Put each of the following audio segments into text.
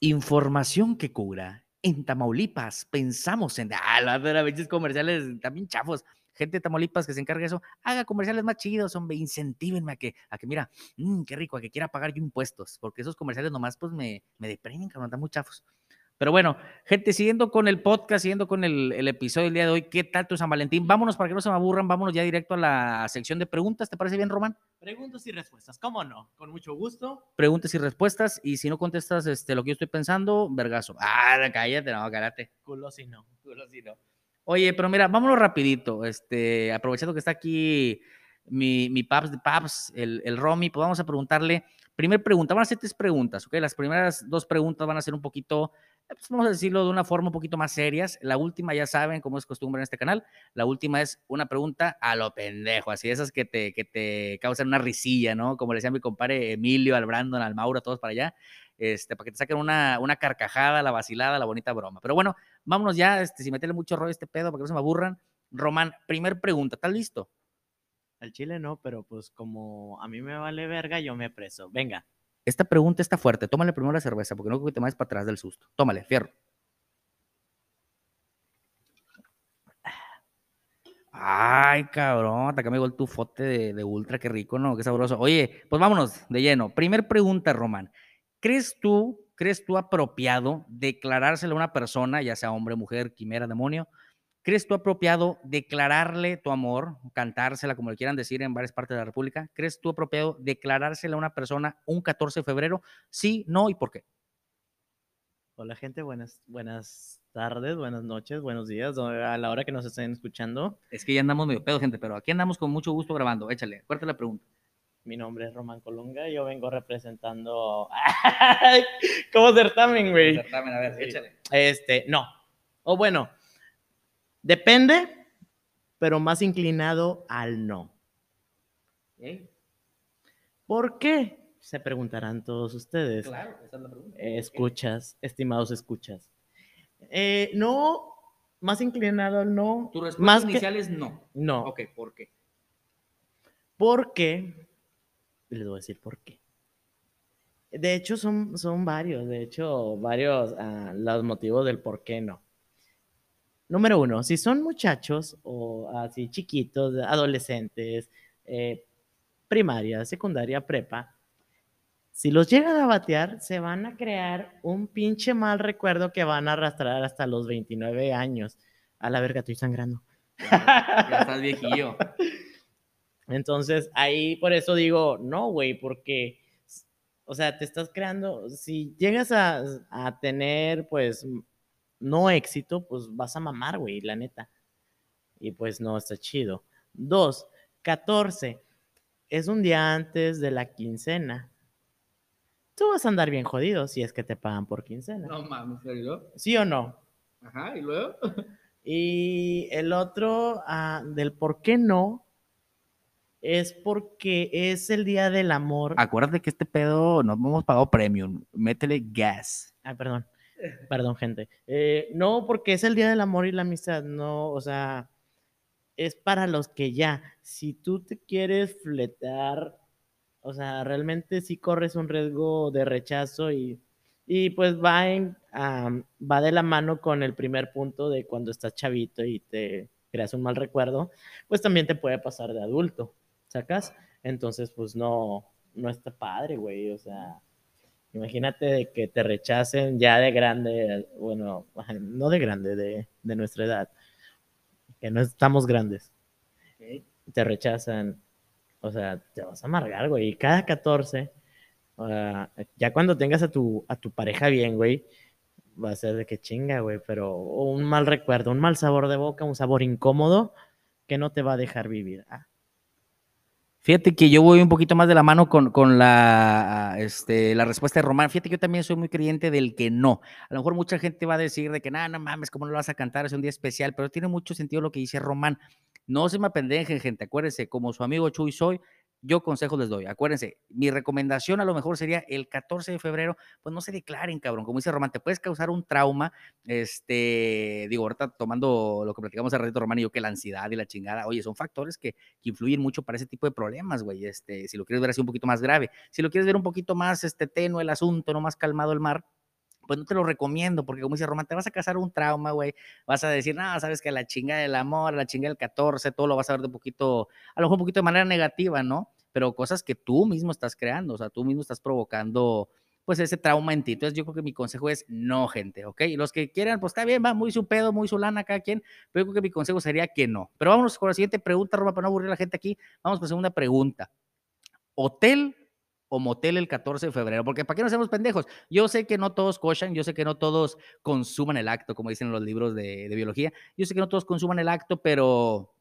Información que cura. En Tamaulipas pensamos en. Ah, la verdad, comerciales también chafos. Gente de Tamaulipas que se encargue de eso, haga comerciales más chidos, hombre, incentívenme a que, a que mira, mmm, qué rico, a que quiera pagar yo impuestos, porque esos comerciales nomás pues me, me deprimen, cabrón, están muy chafos. Pero bueno, gente, siguiendo con el podcast, siguiendo con el, el, episodio del día de hoy, ¿qué tal tu San Valentín? Vámonos para que no se me aburran, vámonos ya directo a la sección de preguntas. ¿Te parece bien, Román? Preguntas y respuestas, ¿cómo no? Con mucho gusto. Preguntas y respuestas, y si no contestas este, lo que yo estoy pensando, vergazo. Ah, cállate, no, cállate. Culo si no. Culo si no. Oye, pero mira, vámonos rapidito, este, aprovechando que está aquí mi, mi Paps Paps, el, el Romy, pues vamos a preguntarle, primer pregunta, van a ser tres preguntas, ¿ok? Las primeras dos preguntas van a ser un poquito pues vamos a decirlo de una forma un poquito más serias. La última, ya saben, como es costumbre en este canal, la última es una pregunta a lo pendejo, así esas que te, que te causan una risilla, ¿no? Como le decía mi compadre Emilio, al Brandon, al Mauro, todos para allá, este, para que te saquen una, una carcajada, la vacilada, la bonita broma. Pero bueno, vámonos ya, este, sin meterle mucho rollo a este pedo, para que no se me aburran. Román, primer pregunta, ¿estás listo? Al chile no, pero pues como a mí me vale verga, yo me preso. Venga. Esta pregunta está fuerte. Tómale primero la cerveza, porque no creo que te vayas para atrás del susto. Tómale, fierro. Ay, cabrón, acá me llegó el tufote de, ultra, qué rico, ¿no? Qué sabroso. Oye, pues vámonos de lleno. Primer pregunta, Román. ¿Crees tú, crees tú apropiado declarárselo a una persona, ya sea hombre, mujer, quimera, demonio? ¿Crees tú apropiado declararle tu amor, cantársela, como le quieran decir en varias partes de la República? ¿Crees tú apropiado declarársela a una persona un 14 de febrero? Sí, no y por qué. Hola gente, buenas, buenas tardes, buenas noches, buenos días, a la hora que nos estén escuchando. Es que ya andamos medio pedo, gente, pero aquí andamos con mucho gusto grabando. Échale, fuerte la pregunta. Mi nombre es Román Colunga y yo vengo representando. ¿Cómo certamen, güey? Certamen, a ver, sí. échale. Este, no. O bueno, depende, pero más inclinado al no. ¿Eh? ¿Por qué? Se preguntarán todos ustedes. Claro, esa es la pregunta. Eh, escuchas, estimados escuchas. Eh, no, más inclinado al no. Tu respuesta más inicial que... es no. No. Ok, ¿por qué? Porque, les voy a decir por qué. De hecho, son, son varios, de hecho, varios uh, los motivos del por qué no. Número uno, si son muchachos o así chiquitos, adolescentes, eh, primaria, secundaria, prepa, si los llegan a batear, se van a crear un pinche mal recuerdo que van a arrastrar hasta los 29 años. A la verga, estoy sangrando. Ya, ya estás viejillo. Entonces, ahí por eso digo, no, güey, porque, o sea, te estás creando, si llegas a, a tener, pues, no éxito, pues vas a mamar, güey, la neta. Y pues no está chido. Dos, 14. Es un día antes de la quincena. Tú vas a andar bien jodido si es que te pagan por quincena. No mames, ¿serio? ¿Sí o no? Ajá, ¿y luego? Y el otro uh, del por qué no es porque es el día del amor. Acuérdate que este pedo no hemos pagado premium. Métele gas. Ah, perdón. Perdón, gente. Eh, no, porque es el día del amor y la amistad. No, o sea, es para los que ya. Si tú te quieres fletar, o sea, realmente sí corres un riesgo de rechazo y, y pues va, en, um, va de la mano con el primer punto de cuando estás chavito y te creas un mal recuerdo, pues también te puede pasar de adulto, ¿sacas? Entonces, pues no, no está padre, güey, o sea, Imagínate de que te rechacen ya de grande, bueno, no de grande, de, de nuestra edad, que no estamos grandes. Okay. Te rechazan, o sea, te vas a amargar, güey. Y cada 14, uh, ya cuando tengas a tu, a tu pareja bien, güey, va a ser de que chinga, güey, pero un mal recuerdo, un mal sabor de boca, un sabor incómodo que no te va a dejar vivir. Ah, Fíjate que yo voy un poquito más de la mano con, con la, este, la respuesta de Román. Fíjate que yo también soy muy creyente del que no. A lo mejor mucha gente va a decir de que, nada, no mames, ¿cómo no lo vas a cantar? Es un día especial, pero tiene mucho sentido lo que dice Román. No se me apendejen, gente. Acuérdense, como su amigo Chuy soy, yo consejos les doy. Acuérdense, mi recomendación a lo mejor sería el 14 de febrero, pues no se declaren, cabrón. Como dice Román, te puedes causar un trauma. Este, digo, ahorita tomando lo que platicamos hace ratito, Román y yo, que la ansiedad y la chingada, oye, son factores que, que influyen mucho para ese tipo de problemas, güey. Este, si lo quieres ver así un poquito más grave, si lo quieres ver un poquito más este, tenue el asunto, no más calmado el mar, pues no te lo recomiendo, porque como dice Román, te vas a casar un trauma, güey. Vas a decir, no, sabes que la chinga del amor, la chinga del 14, todo lo vas a ver de un poquito, a lo mejor un poquito de manera negativa, ¿no? Pero cosas que tú mismo estás creando, o sea, tú mismo estás provocando, pues ese trauma en ti. Entonces yo creo que mi consejo es no, gente, ¿ok? Y los que quieran, pues está bien, va muy su pedo, muy su lana cada quien, pero yo creo que mi consejo sería que no. Pero vámonos con la siguiente pregunta, Roma, para no aburrir a la gente aquí. Vamos con la segunda pregunta. ¿Hotel o motel el 14 de febrero, porque ¿para qué nos hacemos pendejos? Yo sé que no todos cochan, yo sé que no todos consuman el acto, como dicen los libros de, biología, yo sé que no todos consuman el acto, pero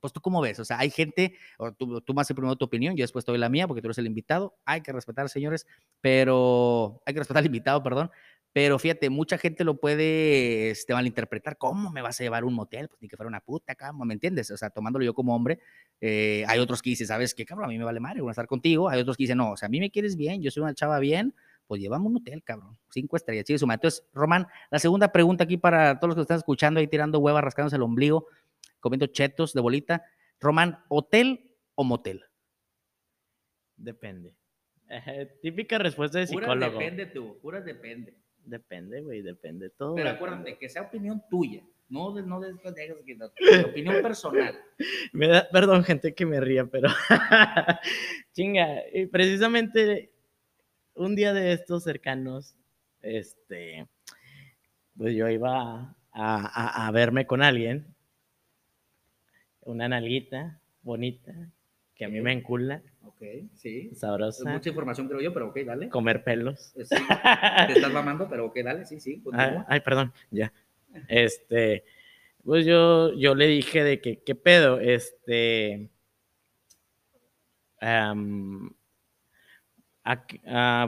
pues tú cómo ves, o sea, hay gente, o tú, tú más primero tu opinión, yo después doy la mía, porque tú eres el invitado, hay que respetar, señores, pero hay que respetar al invitado, perdón, pero fíjate, mucha gente lo puede este, malinterpretar. ¿Cómo me vas a llevar un motel? Pues ni que fuera una puta, cabrón, ¿me entiendes? O sea, tomándolo yo como hombre. Eh, hay otros que dicen, ¿sabes qué, cabrón? A mí me vale madre, voy a estar contigo. Hay otros que dicen, no, o sea, a mí me quieres bien, yo soy una chava bien, pues llevamos un hotel, cabrón. Cinco estrellas, chido, suma. Entonces, Román, la segunda pregunta aquí para todos los que están escuchando ahí tirando huevas, rascándose el ombligo, comiendo chetos de bolita. Román, ¿hotel o motel? Depende. típica respuesta de psicólogo. Pura depende tú, pura depende. Depende, güey, depende todo. Pero acuérdate que sea opinión tuya, no de, no de, de, opinión personal. Me da, perdón, gente que me ría, pero chinga, y precisamente un día de estos cercanos, este, pues yo iba a, a, a verme con alguien, una nalguita bonita, que a mí me encula. Ok, sí. Sabrosa. Es mucha información, creo yo, pero ok, dale. Comer pelos. Sí, te estás mamando, pero ok, dale, sí, sí. Ah, ay, perdón, ya. Este, pues yo, yo le dije de que, ¿qué pedo? Este, um,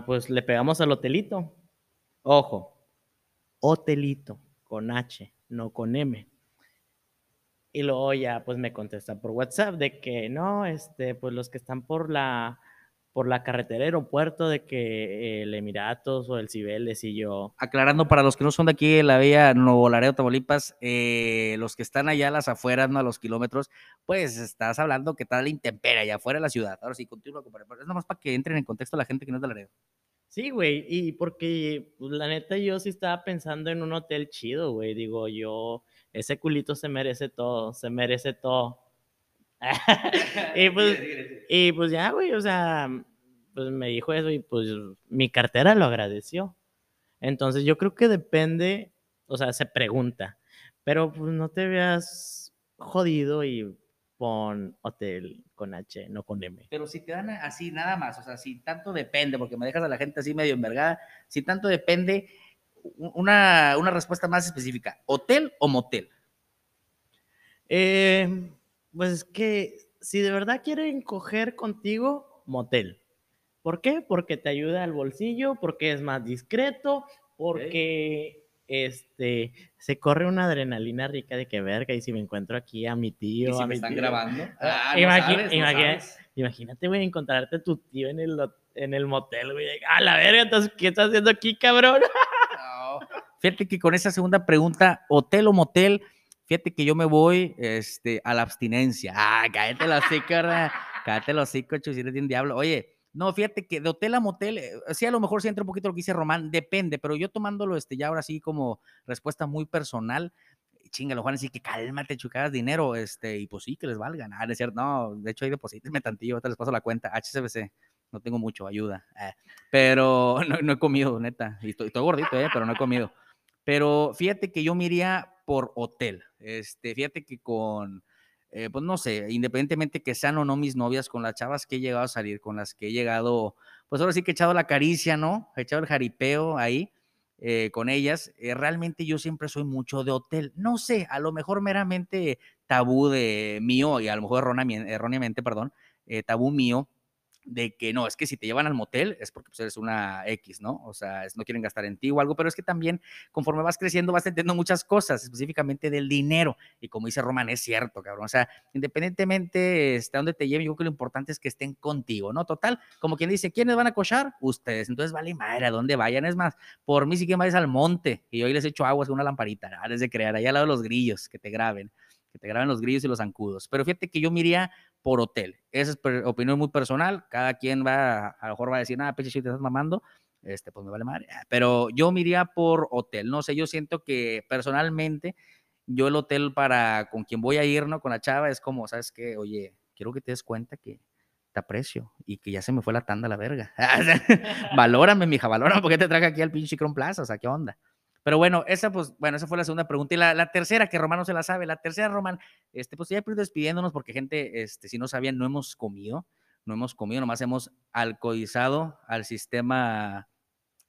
pues le pegamos al hotelito. Ojo, hotelito, con H, no con M. Y luego ya pues me contesta por WhatsApp de que no, este, pues los que están por la, por la carretera aeropuerto de que el Emiratos o el Cibeles y yo. Aclarando para los que no son de aquí la vía Nuevo Laredo, Tamaulipas, eh, los que están allá a las afueras, no a los kilómetros, pues estás hablando que está la intemperie allá afuera de la ciudad. Ahora sí, continúa, Es nomás para que entren en contexto la gente que no es de Laredo. Sí, güey, y porque pues, la neta yo sí estaba pensando en un hotel chido, güey. Digo, yo ese culito se merece todo, se merece todo. y, pues, y pues ya, güey, o sea, pues me dijo eso y pues mi cartera lo agradeció. Entonces yo creo que depende, o sea, se pregunta, pero pues no te veas jodido y pon hotel con H, no con M. Pero si te dan así nada más, o sea, si tanto depende, porque me dejas a la gente así medio envergada, si tanto depende, una, una respuesta más específica, ¿hotel o motel? Eh, pues que si de verdad quieren coger contigo, motel. ¿Por qué? Porque te ayuda al bolsillo, porque es más discreto, porque este se corre una adrenalina rica de que verga y si me encuentro aquí a mi tío, ¿Y si a me mi están tío? grabando. Ah, Ah, imagina- no sabes. Imagínate, güey, encontrarte a tu tío en el, en el motel, güey. A la verga, entonces, ¿qué estás haciendo aquí, cabrón? Fíjate que con esa segunda pregunta, hotel o motel, fíjate que yo me voy este, a la abstinencia. Ah, cállate hocico, ¿verdad? cállate los hocico, chusires de un diablo. Oye, no, fíjate que de hotel a motel, eh, sí, a lo mejor sí entra un poquito lo que dice Román, depende, pero yo tomándolo este, ya ahora sí como respuesta muy personal, chinga, los van a que cálmate, chucadas dinero, este, y pues sí, que les valga, nada, no es cierto, no, de hecho ahí deposítenme tantillo, ahorita les paso la cuenta, HCBC, no tengo mucho, ayuda, eh, pero no, no he comido, neta, y estoy, estoy gordito, eh, pero no he comido, pero fíjate que yo me iría por hotel, este, fíjate que con, eh, pues no sé, independientemente que sean o no mis novias, con las chavas que he llegado a salir, con las que he llegado, pues ahora sí que he echado la caricia, ¿no? He echado el jaripeo ahí eh, con ellas. eh, realmente yo siempre soy mucho de hotel. No sé, a lo mejor meramente tabú de mío y a lo mejor erróneamente, perdón, eh, tabú mío de que no, es que si te llevan al motel es porque pues, eres una X, ¿no? O sea, es- no quieren gastar en ti o algo, pero es que también conforme vas creciendo vas entendiendo muchas cosas, específicamente del dinero. Y como dice Roman, es cierto, cabrón. O sea, independientemente este, a dónde te lleven, yo creo que lo importante es que estén contigo, ¿no? Total, como quien dice, ¿quiénes van a cochar? Ustedes. Entonces, vale madre, a dónde vayan. Es más, por mí sí que vayas al monte y ahí les echo agua con una lamparita, ¿no? les de crear, allá al lado de los grillos, que te graben, que te graben los grillos y los zancudos. Pero fíjate que yo me iría por hotel. Esa es opinión muy personal. Cada quien va, a lo mejor va a decir, nada, peche, te estás mamando. este, pues me vale madre. Pero yo me por hotel, no sé, yo siento que personalmente, yo el hotel para con quien voy a ir, ¿no? Con la chava, es como, ¿sabes qué? Oye, quiero que te des cuenta que te aprecio y que ya se me fue la tanda a la verga. valórame, mija, valórame, porque te traje aquí al pinche Cron Plaza? O sea, ¿qué onda? Pero bueno, esa pues, bueno, esa fue la segunda pregunta. Y la, la tercera, que Román no se la sabe, la tercera, Román, este, pues ya despidiéndonos porque gente, este, si no sabían, no hemos comido, no hemos comido, nomás hemos alcoholizado al sistema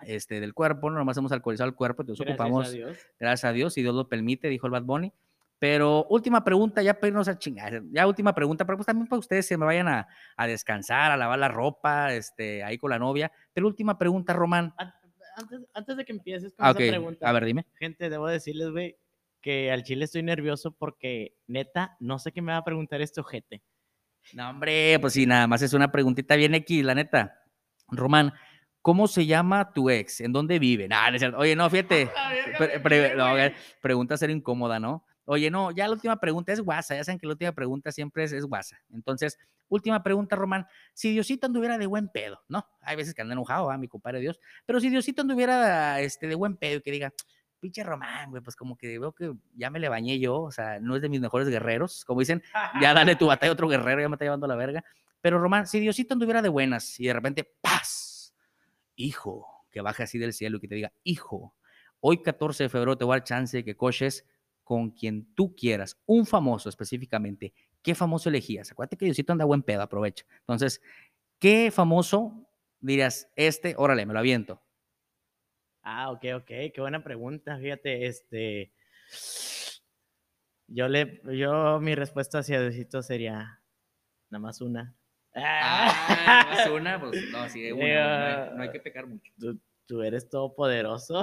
este, del cuerpo, ¿no? nomás hemos alcoholizado el cuerpo, entonces Gracias ocupamos, a Dios. gracias a Dios, si Dios lo permite, dijo el Bad Bunny. Pero última pregunta, ya para irnos a chingar, ya última pregunta, pero pues también para ustedes se me vayan a, a descansar, a lavar la ropa, este, ahí con la novia. Pero última pregunta, Román. An- Antes, antes de que empieces con Ah, esa pregunta, a ver, dime. gente, debo decirles, güey, que al chile estoy nervioso porque, neta, no sé qué me va a preguntar este ojete. No, hombre, pues sí, nada más es una preguntita bien aquí, la neta. Román, ¿cómo se llama tu ex? ¿En dónde vive? Nah, no es cierto. Oye, no, fíjate. pre- pre- no, eh, pregunta ser incómoda, ¿no? Oye, no, ya la última pregunta es guasa. Ya saben que la última pregunta siempre es, es guasa. Entonces, última pregunta, Román. Si Diosito anduviera de buen pedo, ¿no? Hay veces que anda enojado, ¿va? mi compadre Dios. Pero si Diosito anduviera este, de buen pedo y que diga, pinche Román, güey, pues como que veo que ya me le bañé yo, o sea, no es de mis mejores guerreros. Como dicen, ya dale tu batalla a otro guerrero, ya me está llevando la verga. Pero Román, si Diosito anduviera de buenas y de repente, ¡paz! Hijo, que baje así del cielo y que te diga, hijo, hoy 14 de febrero te voy a dar chance de que coches con quien tú quieras, un famoso específicamente. ¿Qué famoso elegías? Acuérdate que Diosito anda buen pedo, aprovecha. Entonces, ¿qué famoso dirías, este, órale, me lo aviento? Ah, ok, ok, qué buena pregunta. Fíjate, este. Yo le, yo, mi respuesta hacia Diosito sería nada más una. Ah, más una, pues no, sí, de una, no, hay, no hay que pecar mucho. tú, tú eres todopoderoso.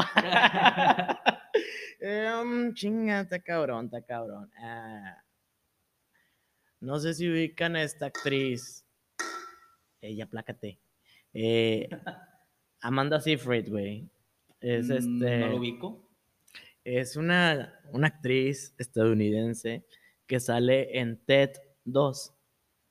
um, chinga, está cabrón, está cabrón. Ah, no sé si ubican a esta actriz. Ella, plácate. Eh, Amanda Seyfried, güey. Es Mm, este. ¿No lo ubico? Es una, una actriz estadounidense que sale en Ted 2.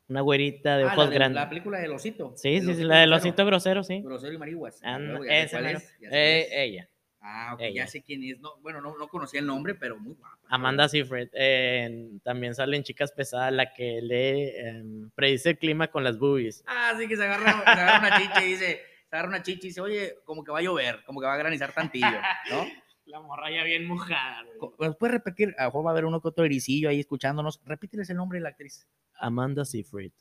Una güerita de Ah, ojos la, de- grandes. la película del osito. Sí, sí, sí, la del osito grosero, sí. Grosero y marihuas. Anda, luego ya sé esa cuál mero. es, ya sé cuál Eh, es. ella, Ah, ok, ya sé quién es. No, bueno, no, no conocía el nombre, pero muy guapa. Amanda Seyfried. eh, también sale en Chicas Pesadas, la que lee, em, predice el clima con las boobies. Ah, sí, que se agarra, se agarra una chicha y dice, se agarra una chicha y dice, oye, como que va a llover, como que va a granizar tantillo, ¿no? La morra ya bien mojada. ¿Nos puedes repetir? A lo mejor va a haber uno que otro ericillo ahí escuchándonos. Repíteles el nombre de la actriz. Amanda Seyfried.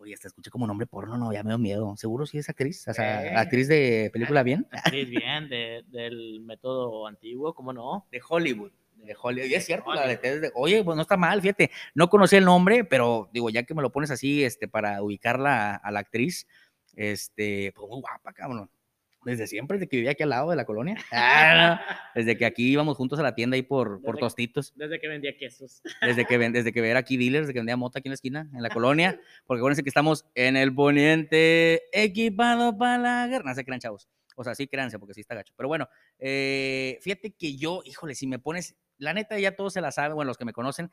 Oye, hasta escuché como nombre porno, no, ya me dio miedo. ¿Seguro si es actriz? O sea, Eh. actriz de película bien. Actriz bien, de- del método antiguo, ¿cómo no? De Hollywood. De Hollywood. Y es cierto, la Hollywood. de- oye, pues no está mal, fíjate. No conocí el nombre, pero digo, ya que me lo pones así, este, para ubicarla a, a la actriz, este, pues muy guapa, cabrón. Desde siempre, desde que vivía aquí al lado de la colonia. Ah, Desde que aquí íbamos juntos a la tienda ahí por, por tostitos. Desde que vendía quesos. Desde que, ven- desde que ver aquí dealers, desde que vendía mota aquí en la esquina, en la colonia. Porque acuérdense que estamos en el poniente equipado para la guerra. No se crean, chavos. O sea, sí créanse, porque sí está gacho. Pero bueno, eh, fíjate que yo, híjole, si me pones, la neta ya todos se la saben, bueno, los que me conocen,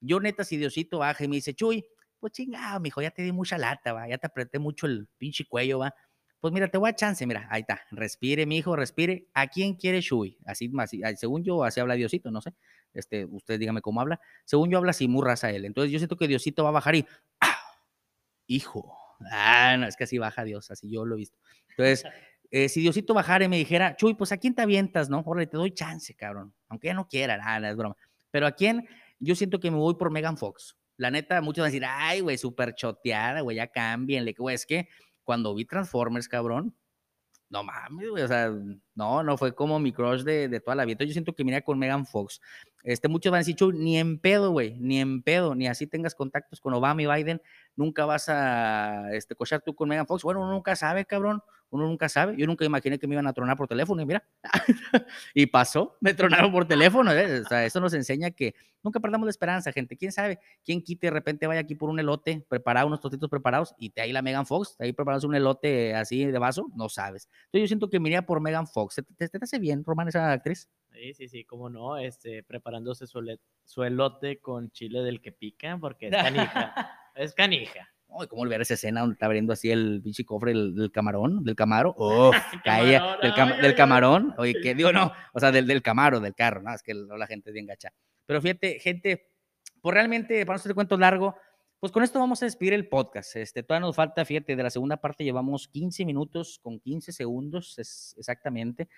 yo neta, si Diosito baja y me dice, Chuy, pues chingado, mijo, ya te di mucha lata, va, ya te apreté mucho el pinche cuello, va. Pues mira, te voy a chance, mira, ahí está, respire, mijo, respire. ¿A quién quiere Chuy? Así, más, según yo, así habla Diosito, no sé. Este, usted dígame cómo habla. Según yo habla así, muy raza él. Entonces yo siento que Diosito va a bajar y, ¡ah! hijo. Ah, no, es que así baja Dios, así yo lo he visto. Entonces, eh, si Diosito bajara y me dijera, Chuy, pues a quién te avientas, ¿no? Órale, te doy chance, cabrón. Aunque ya no quiera, nada, es broma. Pero a quién, yo siento que me voy por Megan Fox. La neta, muchos van a decir, ay, güey, súper choteada, güey, ya cámbienle. Güey, es que cuando vi Transformers, cabrón, no mames, güey, o sea, no, no fue como mi crush de, de toda la vida. Entonces, yo siento que mira con Megan Fox. Este, muchos van a decir, ni en pedo, güey, ni en pedo, ni así tengas contactos con Obama y Biden, nunca vas a este, cochar tú con Megan Fox. Bueno, uno nunca sabe, cabrón, uno nunca sabe. Yo nunca imaginé que me iban a tronar por teléfono y mira, y pasó, me tronaron por teléfono. ¿eh? O sea, eso nos enseña que nunca perdamos la esperanza, gente. ¿Quién sabe? ¿Quién quite de repente vaya aquí por un elote preparado, unos tostitos preparados y te ahí la Megan Fox, ahí preparas un elote así de vaso? No sabes. Entonces yo siento que me iría por Megan Fox. ¿Te, te, te hace bien, Román, esa actriz? Sí, sí, sí, cómo no, este, preparándose su, su elote con chile del que pica, porque es canija, es canija. Ay, ¿Cómo olvidar esa escena donde está abriendo así el pinche cofre del, del camarón, del camaro? ¡Oh! caía del, cam- del camarón. Oye, ¿qué digo? No, o sea, del, del camaro, del carro, ¿no? Es que la gente es bien gacha. Pero fíjate, gente, pues realmente, para no hacer cuento largo, pues con esto vamos a despedir el podcast. Este, todavía nos falta, fíjate, de la segunda parte llevamos 15 minutos con 15 segundos, exactamente.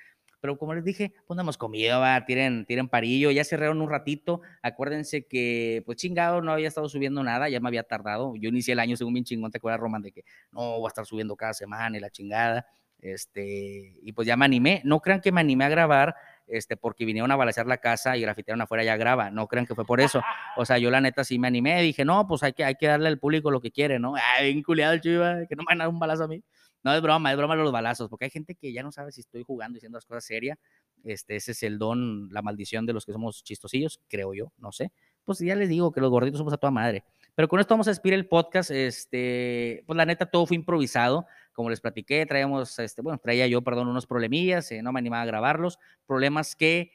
Pero como les dije, pues no hemos comido, va, tiren, tiren parillo, ya cerraron un ratito. Acuérdense que, pues chingado, no había estado subiendo nada, ya me había tardado. Yo inicié el año según bien chingón, ¿te acuerdas, Roman? De que no, voy a estar subiendo cada semana y la chingada. Este, y pues ya me animé. No crean que me animé a grabar, este, porque vinieron a balacear la casa y grafitearon afuera ya graba. No crean que fue por eso. O sea, yo la neta sí me animé, dije, no, pues hay que, hay que darle al público lo que quiere, ¿no? Ay, bien culiado el chiva, que no me van a dar un balazo a mí. No, es broma, es broma los balazos, porque hay gente que ya no sabe si estoy jugando y haciendo las cosas serias. Este, ese es el don, la maldición de los que somos chistosillos, creo yo, no sé. Pues ya les digo que los gorditos somos a toda madre. Pero con esto vamos a despedir el podcast. Este, pues la neta, todo fue improvisado. Como les platiqué, traíamos, este, bueno, traía yo, perdón, unos problemillas, eh, no me animaba a grabarlos. Problemas que,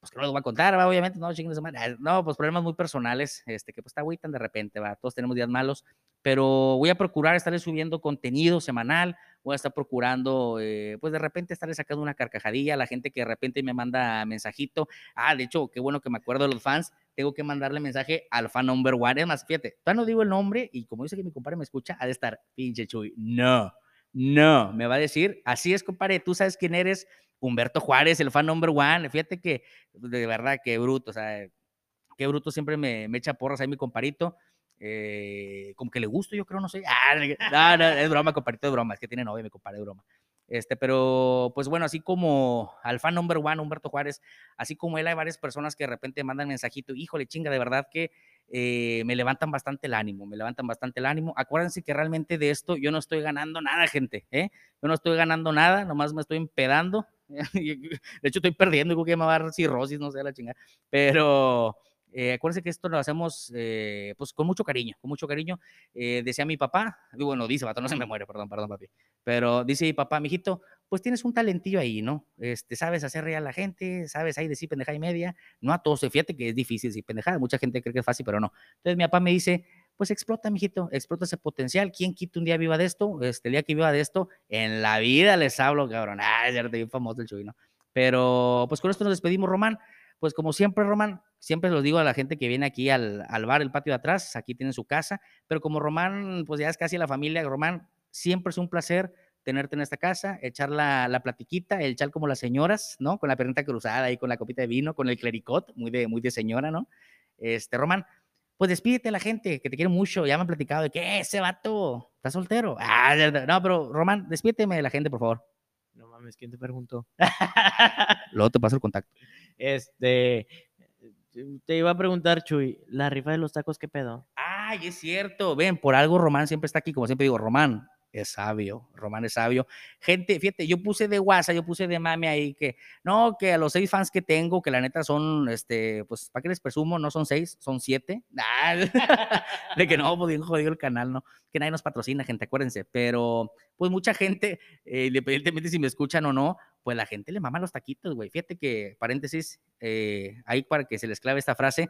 pues que no los voy a contar, ¿va? obviamente, no, madre. No, pues problemas muy personales, este, que pues está agüitan de repente, va. Todos tenemos días malos, pero voy a procurar estarles subiendo contenido semanal, voy a estar procurando, eh, pues de repente estarles sacando una carcajadilla a la gente que de repente me manda mensajito. Ah, de hecho, qué bueno que me acuerdo de los fans, tengo que mandarle mensaje al fan number one. Es más, fíjate, todavía no digo el nombre y como dice que mi compadre me escucha, ha de estar, pinche Chuy, no, no, me va a decir, así es, compadre, tú sabes quién eres, Humberto Juárez, el fan number one. Fíjate que, de verdad, qué bruto, o sea, qué bruto siempre me, echa porras ahí mi comparito. Eh, como que le gusto, yo creo, no sé. Ah, no, no, es broma, comparito de broma, es que tiene novia, mi compadre de broma. Este, pero pues bueno, así como al fan number one, Humberto Juárez, así como él, hay varias personas que de repente mandan mensajito, híjole, chinga, de verdad que eh, me levantan bastante el ánimo, me levantan bastante el ánimo. Acuérdense que realmente de esto yo no estoy ganando nada, gente, ¿eh? Yo no estoy ganando nada, nomás me estoy empedando. De hecho, estoy perdiendo, creo que me va a dar cirrosis, no sé, la chingada. Pero eh, acuérdense que esto lo hacemos eh, pues con mucho cariño, con mucho cariño. Eh, decía mi papá, bueno, dice, vato, no se me muere, perdón, perdón, papi. Pero dice mi papá, mijito, pues tienes un talentillo ahí, ¿no? Este, sabes hacer reír a la gente, sabes ahí decir pendejada y media. No a todos, fíjate que es difícil decir pendejada, mucha gente cree que es fácil, pero no. Entonces mi papá me dice, pues explota, mijito, explota ese potencial. ¿Quién quita un día viva de esto? Este, el día que viva de esto, en la vida les hablo, cabrón. Ah, es cierto, bien famoso el chuy, ¿no? Pero pues con esto nos despedimos, Román. Pues como siempre, Román, siempre los digo a la gente que viene aquí al, al bar, el patio de atrás, aquí tienen su casa, pero como Román, pues ya es casi la familia, Román, siempre es un placer tenerte en esta casa, echar la, la platiquita, el echar como las señoras, ¿no? Con la perrita cruzada y con la copita de vino, con el clericot, muy de, muy de señora, ¿no? Este, Román, pues despídete a la gente que te quiere mucho, ya me han platicado de que ese vato está soltero. Ah, no, pero Román, despídeteme de la gente, por favor. No mames, ¿quién te preguntó? Luego te paso el contacto. Este, te iba a preguntar, Chuy, la rifa de los tacos, ¿qué pedo? Ay, es cierto. Ven, por algo Román siempre está aquí, como siempre digo, Román es sabio, Román es sabio. Gente, fíjate, yo puse de WhatsApp, yo puse de mame ahí que, no, que a los seis fans que tengo, que la neta son, este, pues, ¿para qué les presumo? No son seis, son siete. Ah, de que no, pues bien jodido el canal, ¿no? Que nadie nos patrocina, gente, acuérdense. Pero, pues, mucha gente, eh, independientemente si me escuchan o no, pues la gente le mama los taquitos, güey. Fíjate que, paréntesis, eh, ahí para que se les clave esta frase,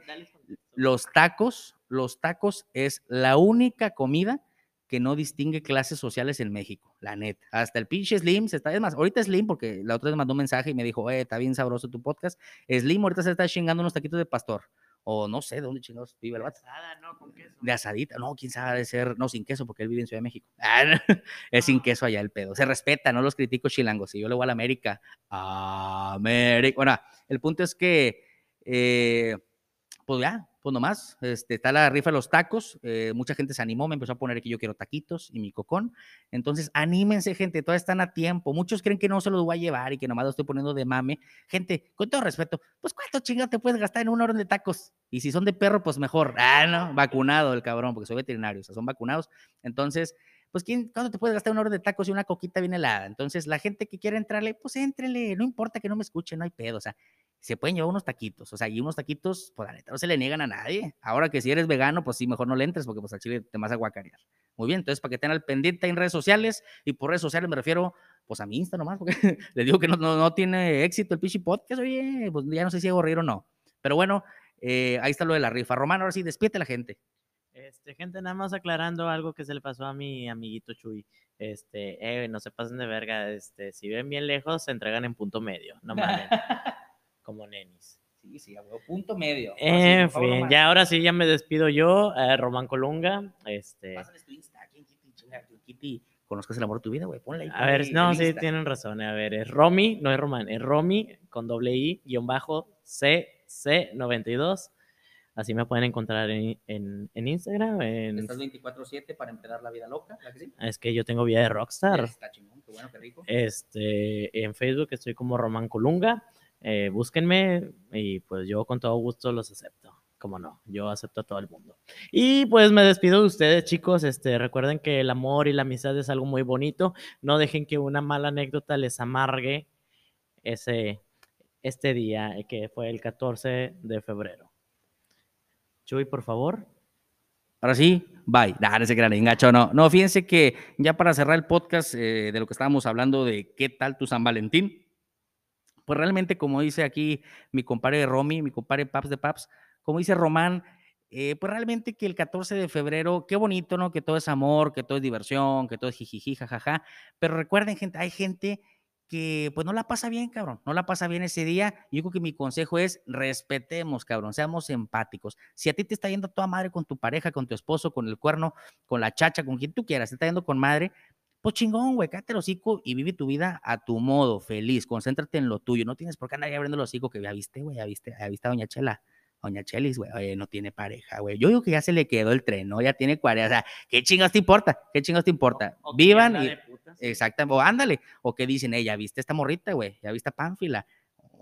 los tacos, los tacos es la única comida que no distingue clases sociales en México, la neta. Hasta el pinche Slim se está, es más, ahorita Slim, porque la otra vez mandó un mensaje y me dijo, eh, está bien sabroso tu podcast. Slim ahorita se está chingando unos taquitos de pastor. O no sé de dónde chingados vive el vato. Asada, no, con queso. De asadita, no, quién sabe de ser, no, sin queso, porque él vive en Ciudad de México. Ah, no, es sin queso allá el pedo. Se respeta, no los critico chilangos. Si yo le voy a la América, América. Bueno, el punto es que, eh, pues ya, pues nomás, este, está la rifa de los tacos, eh, mucha gente se animó, me empezó a poner que yo quiero taquitos y mi cocón, entonces anímense gente, todavía están a tiempo, muchos creen que no se los voy a llevar y que nomás lo estoy poniendo de mame, gente, con todo respeto, pues cuánto chingado te puedes gastar en una orden de tacos, y si son de perro, pues mejor, ah, no, vacunado el cabrón, porque soy veterinario, o sea, son vacunados, entonces, pues ¿quién, ¿cuánto te puedes gastar una orden de tacos y una coquita bien helada? Entonces, la gente que quiera entrarle, pues éntrele, no importa que no me escuchen, no hay pedo, o sea, se pueden llevar unos taquitos, o sea, y unos taquitos, pues la neta no se le niegan a nadie. Ahora que si eres vegano, pues sí, mejor no le entres porque pues al chile te vas a guacarear. Muy bien, entonces para que estén al pendiente en redes sociales, y por redes sociales me refiero pues a mi Insta nomás, porque les digo que no, no, no tiene éxito el Pichi Podcast, oye, pues ya no sé si hago reír o no. Pero bueno, eh, ahí está lo de la rifa. Román, ahora sí, despierte a la gente. Este, gente, nada más aclarando algo que se le pasó a mi amiguito Chuy. Este, eh, no se pasen de verga. Este, si ven bien lejos, se entregan en punto medio. No mames. como nenis. Sí, sí, a punto medio. Ahora sí, En favor, fin, ya ahora sí ya me despido yo, eh, Román Colunga. Este, Pásales tu Insta, Kitty, chinga, Kitty, conozcas el amor de tu vida, güey, ponle ahí. a ver, no, sí, Insta. tienen razón. A ver, es Romy, no es Román, es Romy con doble I, guion bajo CC92. Así me pueden encontrar en, en, en Instagram. en- Estás 24-7 para empezar la vida loca, ¿verdad que sí? es que yo tengo vida de rockstar. Está chingón, qué bueno, qué rico. Este, en Facebook estoy como Román Colunga. Eh, búsquenme y pues yo con todo gusto los acepto. Como no, yo acepto a todo el mundo. Y pues me despido de ustedes, chicos. Este, recuerden que el amor y la amistad es algo muy bonito. No dejen que una mala anécdota les amargue ese, este día, eh, que fue el 14 de febrero. Chuy, por favor. Ahora sí, bye. Nah, no se crean, engacho, no. No, fíjense que ya para cerrar el podcast eh, de lo que estábamos hablando de qué tal tu San Valentín, pues realmente, como dice aquí mi compadre Romy, mi compadre Paps de Paps, como dice Román, eh, pues realmente que el 14 de febrero, qué bonito, ¿no? Que todo es amor, que todo es diversión, que todo es jijiji, jajaja. Pero recuerden, gente, hay gente que pues no la pasa bien, cabrón, no la pasa bien ese día. Yo creo que mi consejo es respetemos, cabrón, seamos empáticos. Si a ti te está yendo toda madre con tu pareja, con tu esposo, con el cuerno, con la chacha, con quien tú quieras, te está yendo con madre, pues chingón, güey, cállate el hocico y vive tu vida a tu modo, feliz, concéntrate en lo tuyo, no tienes por qué andar ahí abriendo el hocico que ya viste, güey, ya viste, ya viste a Doña Chela, Doña Chelis, güey, oye, no tiene pareja, güey. Yo digo que ya se le quedó el tren, ¿no? Ya tiene 40, o sea, ¿qué chingas te importa? ¿Qué chingas te importa? O Vivan y... Exactamente, o ándale, o que dicen, ya viste esta morrita, güey, ya viste a Pánfila.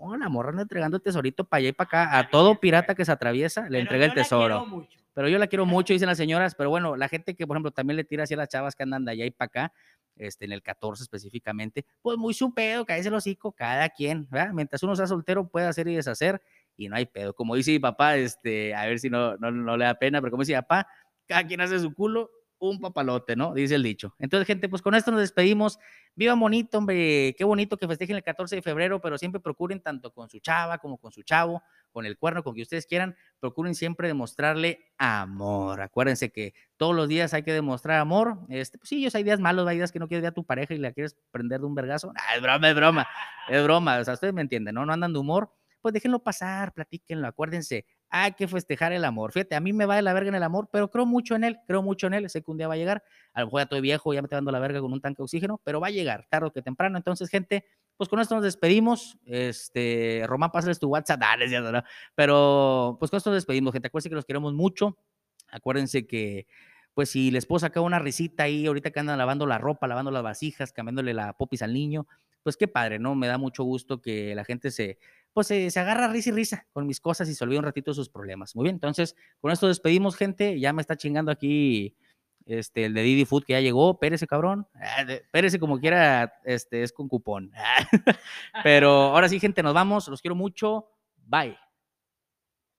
Oh, la morra anda entregando tesorito para allá y para acá. A todo pirata que se atraviesa le Pero entrega el yo la quiero tesoro. mucho. Pero yo la quiero mucho, dicen las señoras, pero bueno, la gente que, por ejemplo, también le tira así a las chavas que andan de allá y para acá, este, en el 14 específicamente, pues muy su pedo, cállese el hocico, cada quien, ¿verdad? Mientras uno sea soltero puede hacer y deshacer y no hay pedo. Como dice mi papá, este, a ver si no, no, no le da pena, pero como dice mi papá, cada quien hace su culo, un papalote, ¿no? Dice el dicho. Entonces, gente, pues con esto nos despedimos. Viva bonito, hombre. Qué bonito que festejen el 14 de febrero, pero siempre procuren tanto con su chava como con su chavo, con el cuerno, con que ustedes quieran, procuren siempre demostrarle amor. Acuérdense que todos los días hay que demostrar amor. Este, pues sí, hay días malos, hay días que no quieres ver a tu pareja y la quieres prender de un vergazo. Ah, es broma, es broma, es broma. O sea, ustedes me entienden, ¿no? No andan de humor. Pues déjenlo pasar, platíquenlo, acuérdense, hay que festejar el amor. Fíjate, a mí me va de la verga en el amor, pero creo mucho en él, creo mucho en él. Sé que un día va a llegar. A lo mejor ya estoy viejo, ya me estoy dando la verga con un tanque de oxígeno, pero va a llegar tarde o que temprano. Entonces, gente, pues con esto nos despedimos. Este, Román, pásales tu WhatsApp, dale, ya, no, pero pues con esto nos despedimos, gente. Acuérdense que los queremos mucho. Acuérdense que, pues si les puedo sacar una risita ahí, ahorita que andan lavando la ropa, lavando las vasijas, cambiándole la popis al niño, pues qué padre, ¿no? Me da mucho gusto que la gente se, pues se, agarra risa y risa con mis cosas y se olvida un ratito sus problemas. Muy bien, entonces con esto despedimos, gente. Ya me está chingando aquí este, el de Didi Food que ya llegó. Pérese, cabrón. Ah, Pérese como quiera, este, es con cupón. Pero ahora sí, gente, nos vamos. Los quiero mucho. Bye.